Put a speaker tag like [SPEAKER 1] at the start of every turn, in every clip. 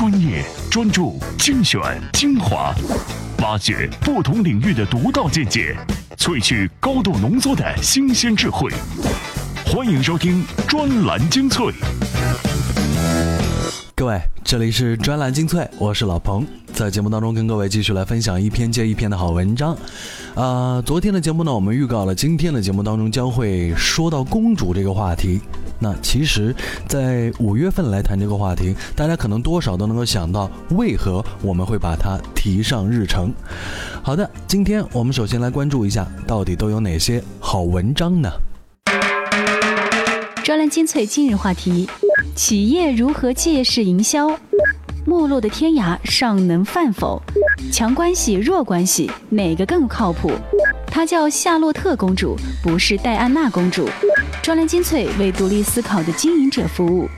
[SPEAKER 1] 专业、专注、精选、精华，挖掘不同领域的独到见解，萃取高度浓缩的新鲜智慧。欢迎收听专栏精粹。
[SPEAKER 2] 各位，这里是专栏精粹，我是老彭，在节目当中跟各位继续来分享一篇接一篇的好文章。啊，昨天的节目呢，我们预告了今天的节目当中将会说到公主这个话题。那其实，在五月份来谈这个话题，大家可能多少都能够想到为何我们会把它提上日程。好的，今天我们首先来关注一下，到底都有哪些好文章呢？
[SPEAKER 3] 专栏精粹今日话题：企业如何借势营销？没落的天涯尚能饭否？强关系弱关系哪个更靠谱？她叫夏洛特公主，不是戴安娜公主。专栏精粹为独立思考的经营者服务。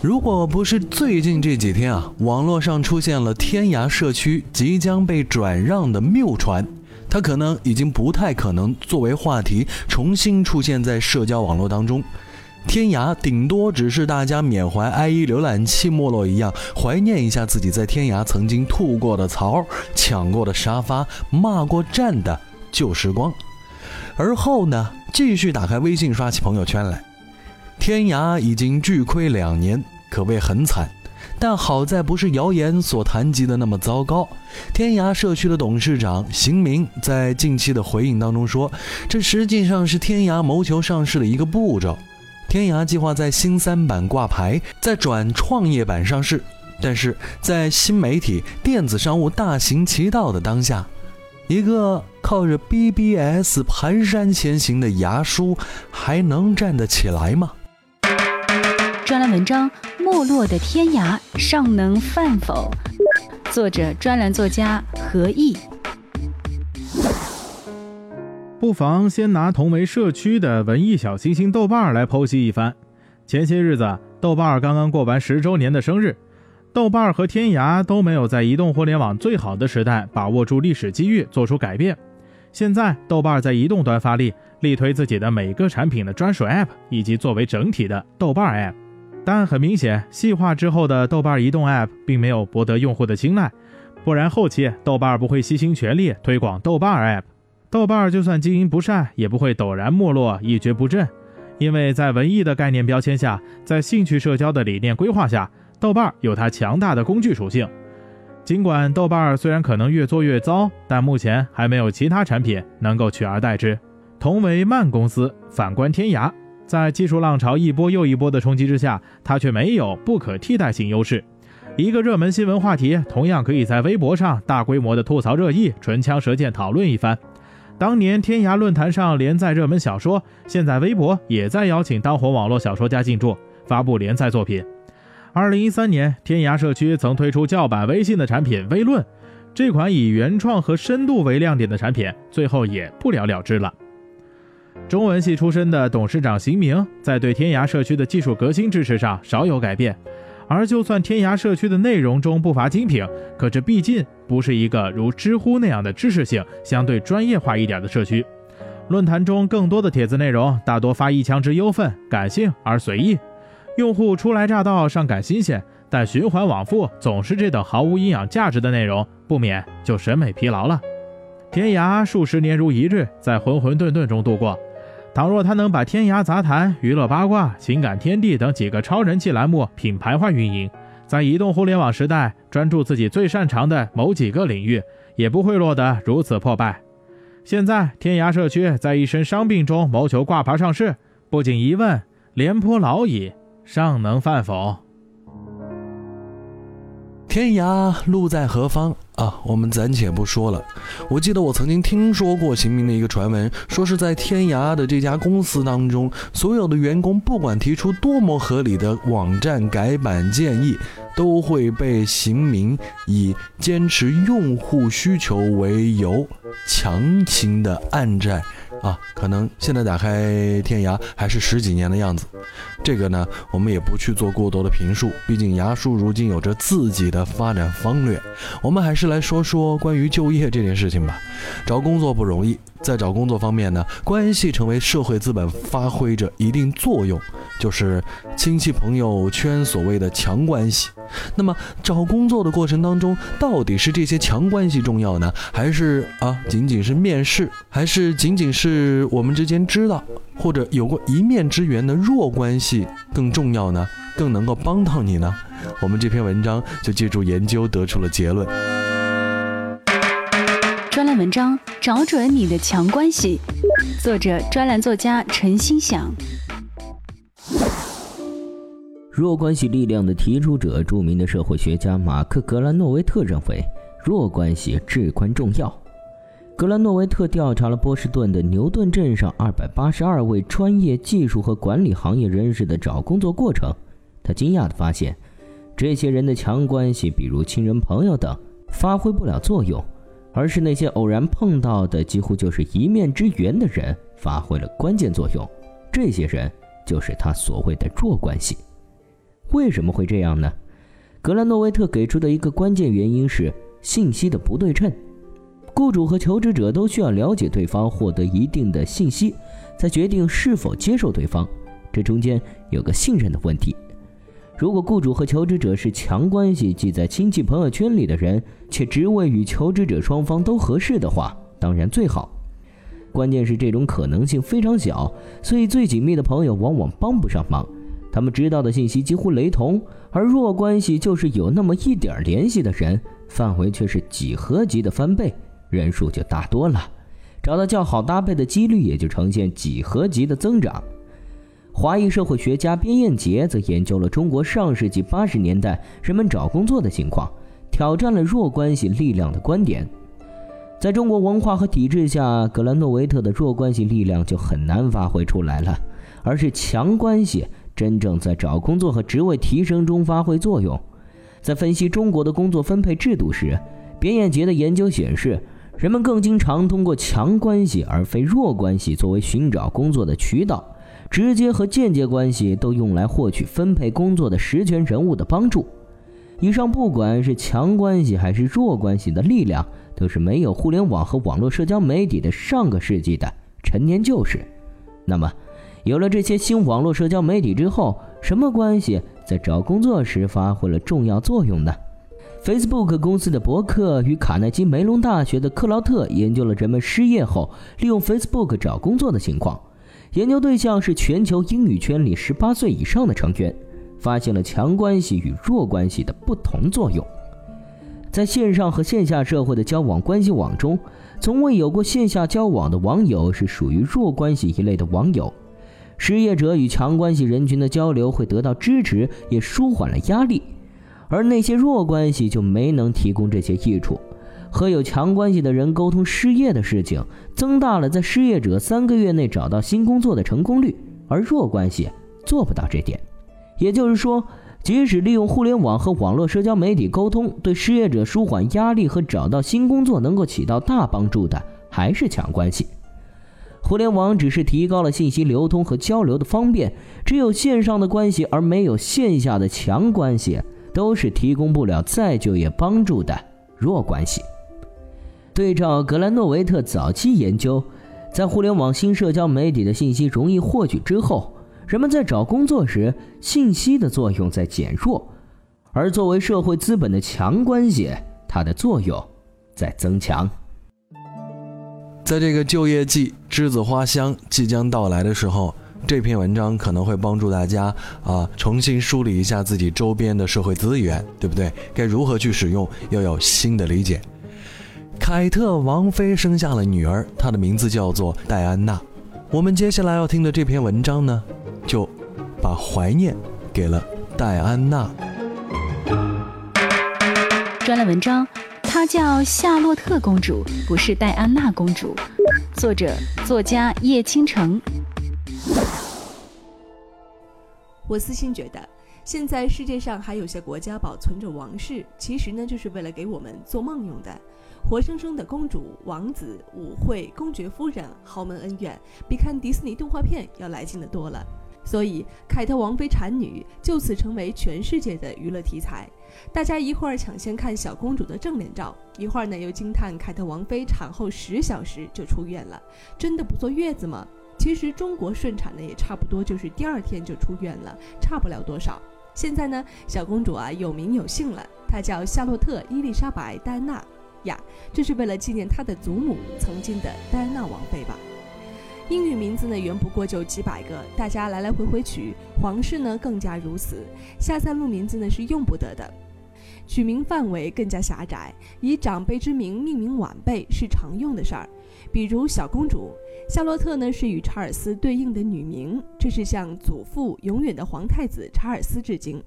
[SPEAKER 2] 如果不是最近这几天啊，网络上出现了天涯社区即将被转让的谬传，它可能已经不太可能作为话题重新出现在社交网络当中。天涯顶多只是大家缅怀 IE 浏览器没落一样，怀念一下自己在天涯曾经吐过的槽、抢过的沙发、骂过站的旧时光。而后呢，继续打开微信刷起朋友圈来。天涯已经巨亏两年，可谓很惨。但好在不是谣言所谈及的那么糟糕。天涯社区的董事长邢明在近期的回应当中说：“这实际上是天涯谋求上市的一个步骤。天涯计划在新三板挂牌，再转创业板上市。但是在新媒体电子商务大行其道的当下。”一个靠着 BBS 蹒跚前行的牙叔，还能站得起来吗？
[SPEAKER 3] 专栏文章《没落的天涯尚能饭否》，作者专栏作家何毅。
[SPEAKER 4] 不妨先拿同为社区的文艺小清新豆瓣来剖析一番。前些日子，豆瓣刚刚过完十周年的生日。豆瓣和天涯都没有在移动互联网最好的时代把握住历史机遇，做出改变。现在，豆瓣在移动端发力，力推自己的每个产品的专属 App，以及作为整体的豆瓣 App。但很明显，细化之后的豆瓣移动 App 并没有博得用户的青睐，不然后期豆瓣不会悉心全力推广豆瓣 App。豆瓣就算经营不善，也不会陡然没落，一蹶不振。因为在文艺的概念标签下，在兴趣社交的理念规划下。豆瓣有它强大的工具属性，尽管豆瓣虽然可能越做越糟，但目前还没有其他产品能够取而代之。同为慢公司，反观天涯，在技术浪潮一波又一波的冲击之下，它却没有不可替代性优势。一个热门新闻话题，同样可以在微博上大规模的吐槽热议，唇枪舌剑讨论一番。当年天涯论坛上连载热门小说，现在微博也在邀请当红网络小说家进驻，发布连载作品。二零一三年，天涯社区曾推出叫板微信的产品微论，这款以原创和深度为亮点的产品，最后也不了了之了。中文系出身的董事长邢明，在对天涯社区的技术革新支持上少有改变。而就算天涯社区的内容中不乏精品，可这毕竟不是一个如知乎那样的知识性相对专业化一点的社区。论坛中更多的帖子内容，大多发一腔之忧愤，感性而随意。用户初来乍到尚感新鲜，但循环往复总是这等毫无营养价值的内容，不免就审美疲劳了。天涯数十年如一日，在浑浑沌沌中度过。倘若他能把天涯杂谈、娱乐八卦、情感天地等几个超人气栏目品牌化运营，在移动互联网时代专注自己最擅长的某几个领域，也不会落得如此破败。现在天涯社区在一身伤病中谋求挂牌上市，不仅疑问廉颇老矣。尚能饭否？
[SPEAKER 2] 天涯路在何方啊？我们暂且不说了。我记得我曾经听说过邢明的一个传闻，说是在天涯的这家公司当中，所有的员工不管提出多么合理的网站改版建议，都会被邢明以坚持用户需求为由强行的按债。啊，可能现在打开天涯还是十几年的样子，这个呢，我们也不去做过多的评述，毕竟牙叔如今有着自己的发展方略。我们还是来说说关于就业这件事情吧。找工作不容易，在找工作方面呢，关系成为社会资本发挥着一定作用，就是亲戚朋友圈所谓的强关系。那么找工作的过程当中，到底是这些强关系重要呢，还是啊仅仅是面试，还是仅仅是我们之间知道或者有过一面之缘的弱关系更重要呢？更能够帮到你呢？我们这篇文章就借助研究得出了结论。
[SPEAKER 3] 专栏文章：找准你的强关系，作者专栏作家陈心想。
[SPEAKER 5] 弱关系力量的提出者，著名的社会学家马克·格兰诺维特认为，弱关系至关重要。格兰诺维特调查了波士顿的牛顿镇上二百八十二位专业技术和管理行业人士的找工作过程，他惊讶地发现，这些人的强关系，比如亲人、朋友等，发挥不了作用，而是那些偶然碰到的几乎就是一面之缘的人发挥了关键作用。这些人就是他所谓的弱关系。为什么会这样呢？格兰诺维特给出的一个关键原因是信息的不对称。雇主和求职者都需要了解对方，获得一定的信息，才决定是否接受对方。这中间有个信任的问题。如果雇主和求职者是强关系，即在亲戚朋友圈里的人，且职位与求职者双方都合适的话，当然最好。关键是这种可能性非常小，所以最紧密的朋友往往帮不上忙。他们知道的信息几乎雷同，而弱关系就是有那么一点联系的人，范围却是几何级的翻倍，人数就大多了，找到较好搭配的几率也就呈现几何级的增长。华裔社会学家边彦杰则研究了中国上世纪八十年代人们找工作的情况，挑战了弱关系力量的观点。在中国文化和体制下，格兰诺维特的弱关系力量就很难发挥出来了，而是强关系。真正在找工作和职位提升中发挥作用。在分析中国的工作分配制度时，边彦杰的研究显示，人们更经常通过强关系而非弱关系作为寻找工作的渠道，直接和间接关系都用来获取分配工作的实权人物的帮助。以上不管是强关系还是弱关系的力量，都是没有互联网和网络社交媒体的上个世纪的陈年旧事。那么，有了这些新网络社交媒体之后，什么关系在找工作时发挥了重要作用呢？Facebook 公司的伯克与卡耐基梅隆大学的克劳特研究了人们失业后利用 Facebook 找工作的情况。研究对象是全球英语圈里18岁以上的成员，发现了强关系与弱关系的不同作用。在线上和线下社会的交往关系网中，从未有过线下交往的网友是属于弱关系一类的网友。失业者与强关系人群的交流会得到支持，也舒缓了压力；而那些弱关系就没能提供这些益处。和有强关系的人沟通失业的事情，增大了在失业者三个月内找到新工作的成功率，而弱关系做不到这点。也就是说，即使利用互联网和网络社交媒体沟通，对失业者舒缓压力和找到新工作能够起到大帮助的，还是强关系。互联网只是提高了信息流通和交流的方便，只有线上的关系而没有线下的强关系，都是提供不了再就业帮助的弱关系。对照格兰诺维特早期研究，在互联网新社交媒体的信息容易获取之后，人们在找工作时，信息的作用在减弱，而作为社会资本的强关系，它的作用在增强。
[SPEAKER 2] 在这个就业季栀子花香即将到来的时候，这篇文章可能会帮助大家啊重新梳理一下自己周边的社会资源，对不对？该如何去使用，要有新的理解。凯特王妃生下了女儿，她的名字叫做戴安娜。我们接下来要听的这篇文章呢，就把怀念给了戴安娜。
[SPEAKER 3] 专栏文章。她叫夏洛特公主，不是戴安娜公主。作者作家叶倾城。
[SPEAKER 6] 我私心觉得，现在世界上还有些国家保存着王室，其实呢，就是为了给我们做梦用的。活生生的公主、王子、舞会、公爵夫人、豪门恩怨，比看迪士尼动画片要来劲的多了。所以凯特王妃产女就此成为全世界的娱乐题材。大家一会儿抢先看小公主的正脸照，一会儿呢又惊叹凯特王妃产后十小时就出院了，真的不坐月子吗？其实中国顺产呢也差不多就是第二天就出院了，差不了多少。现在呢，小公主啊有名有姓了，她叫夏洛特·伊丽莎白·戴安娜呀，这是为了纪念她的祖母曾经的戴安娜王妃吧？英语名字呢原不过就几百个，大家来来回回取，皇室呢更加如此，下三路名字呢是用不得的，取名范围更加狭窄，以长辈之名命名晚辈是常用的事儿，比如小公主。夏洛特呢是与查尔斯对应的女名，这是向祖父永远的皇太子查尔斯致敬。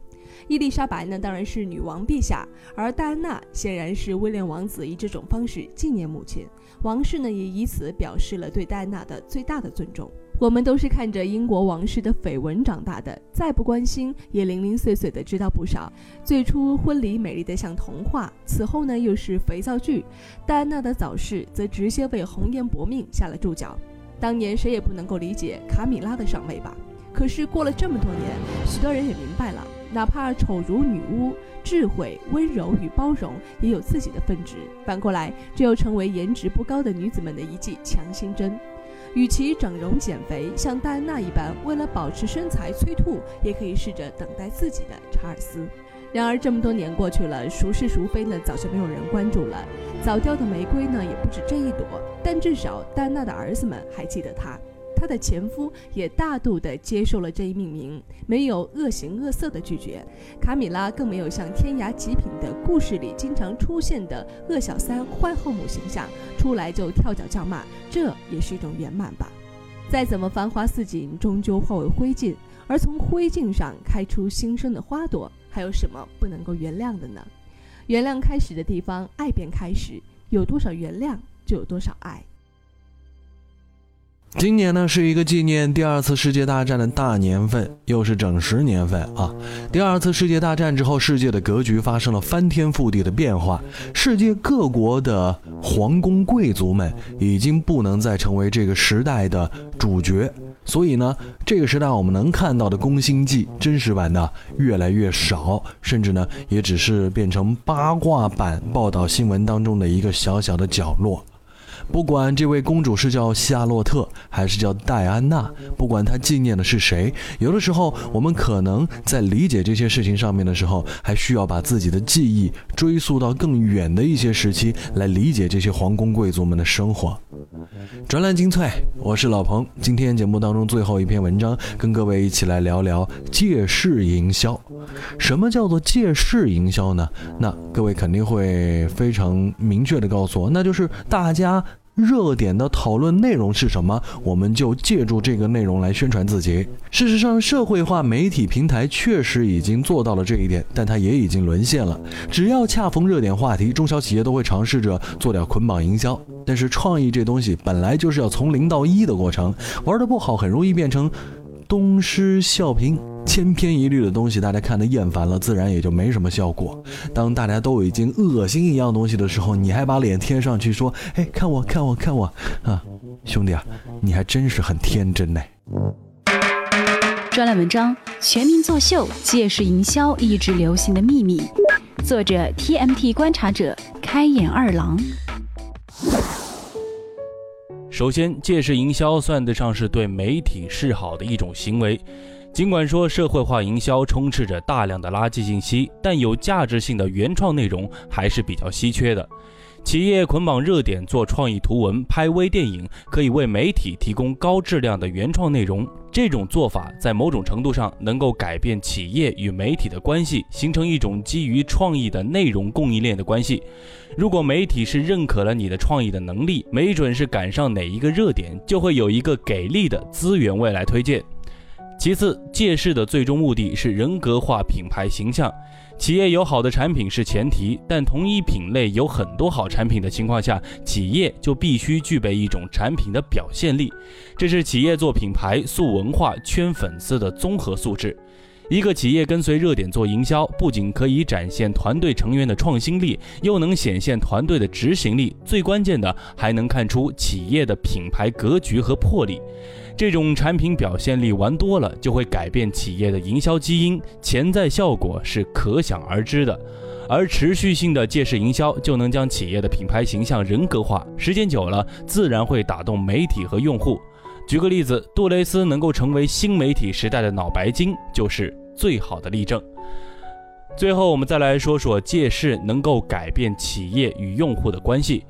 [SPEAKER 6] 伊丽莎白呢当然是女王陛下，而戴安娜显然是威廉王子以这种方式纪念母亲。王室呢也以此表示了对戴安娜的最大的尊重。我们都是看着英国王室的绯闻长大的，再不关心也零零碎碎的知道不少。最初婚礼美丽的像童话，此后呢又是肥皂剧。戴安娜的早逝则直接为红颜薄命下了注脚。当年谁也不能够理解卡米拉的上位吧？可是过了这么多年，许多人也明白了，哪怕丑如女巫，智慧、温柔与包容也有自己的分值。反过来，这又成为颜值不高的女子们的一剂强心针。与其整容减肥，像戴安娜一般为了保持身材催吐，也可以试着等待自己的查尔斯。然而这么多年过去了，孰是孰非呢？早就没有人关注了。早凋的玫瑰呢，也不止这一朵，但至少戴安娜的儿子们还记得她。她的前夫也大度地接受了这一命名，没有恶形恶色的拒绝。卡米拉更没有像《天涯极品》的故事里经常出现的恶小三、坏后母形象，出来就跳脚叫骂，这也是一种圆满吧。再怎么繁花似锦，终究化为灰烬。而从灰烬上开出新生的花朵，还有什么不能够原谅的呢？原谅开始的地方，爱便开始。有多少原谅，就有多少爱。
[SPEAKER 2] 今年呢是一个纪念第二次世界大战的大年份，又是整十年份啊！第二次世界大战之后，世界的格局发生了翻天覆地的变化，世界各国的皇宫贵族们已经不能再成为这个时代的主角，所以呢，这个时代我们能看到的宫心计真实版的越来越少，甚至呢，也只是变成八卦版报道新闻当中的一个小小的角落。不管这位公主是叫夏洛特还是叫戴安娜，不管她纪念的是谁，有的时候我们可能在理解这些事情上面的时候，还需要把自己的记忆追溯到更远的一些时期来理解这些皇宫贵族们的生活。专栏精粹，我是老彭。今天节目当中最后一篇文章，跟各位一起来聊聊借势营销。什么叫做借势营销呢？那各位肯定会非常明确的告诉我，那就是大家。热点的讨论内容是什么？我们就借助这个内容来宣传自己。事实上，社会化媒体平台确实已经做到了这一点，但它也已经沦陷了。只要恰逢热点话题，中小企业都会尝试着做点捆绑营销。但是，创意这东西本来就是要从零到一的过程，玩的不好，很容易变成东施效颦。千篇一律的东西，大家看得厌烦了，自然也就没什么效果。当大家都已经恶心一样东西的时候，你还把脸贴上去说：“哎，看我，看我，看我！”啊，兄弟啊，你还真是很天真呢。
[SPEAKER 3] 专栏文章：全民作秀，借势营销一直流行的秘密。作者：TMT 观察者，开眼二郎。
[SPEAKER 7] 首先，借势营销算得上是对媒体示好的一种行为。尽管说社会化营销充斥着大量的垃圾信息，但有价值性的原创内容还是比较稀缺的。企业捆绑热点做创意图文、拍微电影，可以为媒体提供高质量的原创内容。这种做法在某种程度上能够改变企业与媒体的关系，形成一种基于创意的内容供应链的关系。如果媒体是认可了你的创意的能力，没准是赶上哪一个热点，就会有一个给力的资源未来推荐。其次，借势的最终目的是人格化品牌形象。企业有好的产品是前提，但同一品类有很多好产品的情况下，企业就必须具备一种产品的表现力。这是企业做品牌、塑文化、圈粉丝的综合素质。一个企业跟随热点做营销，不仅可以展现团队成员的创新力，又能显现团队的执行力，最关键的还能看出企业的品牌格局和魄力。这种产品表现力玩多了，就会改变企业的营销基因，潜在效果是可想而知的。而持续性的借势营销，就能将企业的品牌形象人格化，时间久了，自然会打动媒体和用户。举个例子，杜蕾斯能够成为新媒体时代的脑白金，就是最好的例证。最后，我们再来说说借势能够改变企业与用户的关系。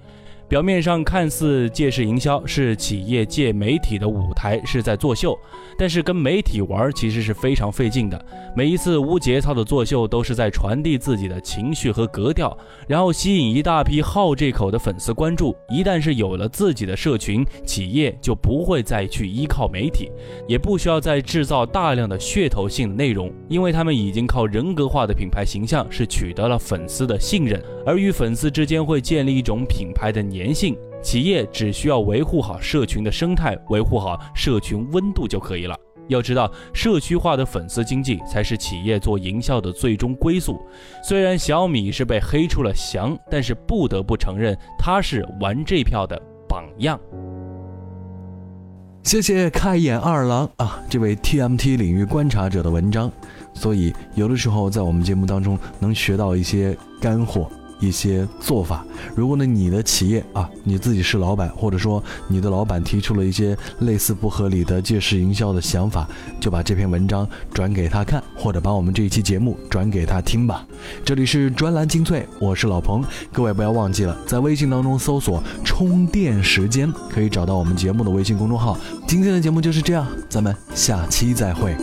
[SPEAKER 7] 表面上看似借势营销是企业借媒体的舞台，是在作秀，但是跟媒体玩其实是非常费劲的。每一次无节操的作秀，都是在传递自己的情绪和格调，然后吸引一大批好这口的粉丝关注。一旦是有了自己的社群，企业就不会再去依靠媒体，也不需要再制造大量的噱头性的内容，因为他们已经靠人格化的品牌形象是取得了粉丝的信任，而与粉丝之间会建立一种品牌的粘性，企业只需要维护好社群的生态，维护好社群温度就可以了。要知道，社区化的粉丝经济才是企业做营销的最终归宿。虽然小米是被黑出了翔，但是不得不承认，它是玩这票的榜样。
[SPEAKER 2] 谢谢开眼二郎啊，这位 TMT 领域观察者的文章。所以，有的时候在我们节目当中能学到一些干货。一些做法。如果呢，你的企业啊，你自己是老板，或者说你的老板提出了一些类似不合理的借势营销的想法，就把这篇文章转给他看，或者把我们这一期节目转给他听吧。这里是专栏精粹，我是老彭，各位不要忘记了，在微信当中搜索“充电时间”，可以找到我们节目的微信公众号。今天的节目就是这样，咱们下期再会。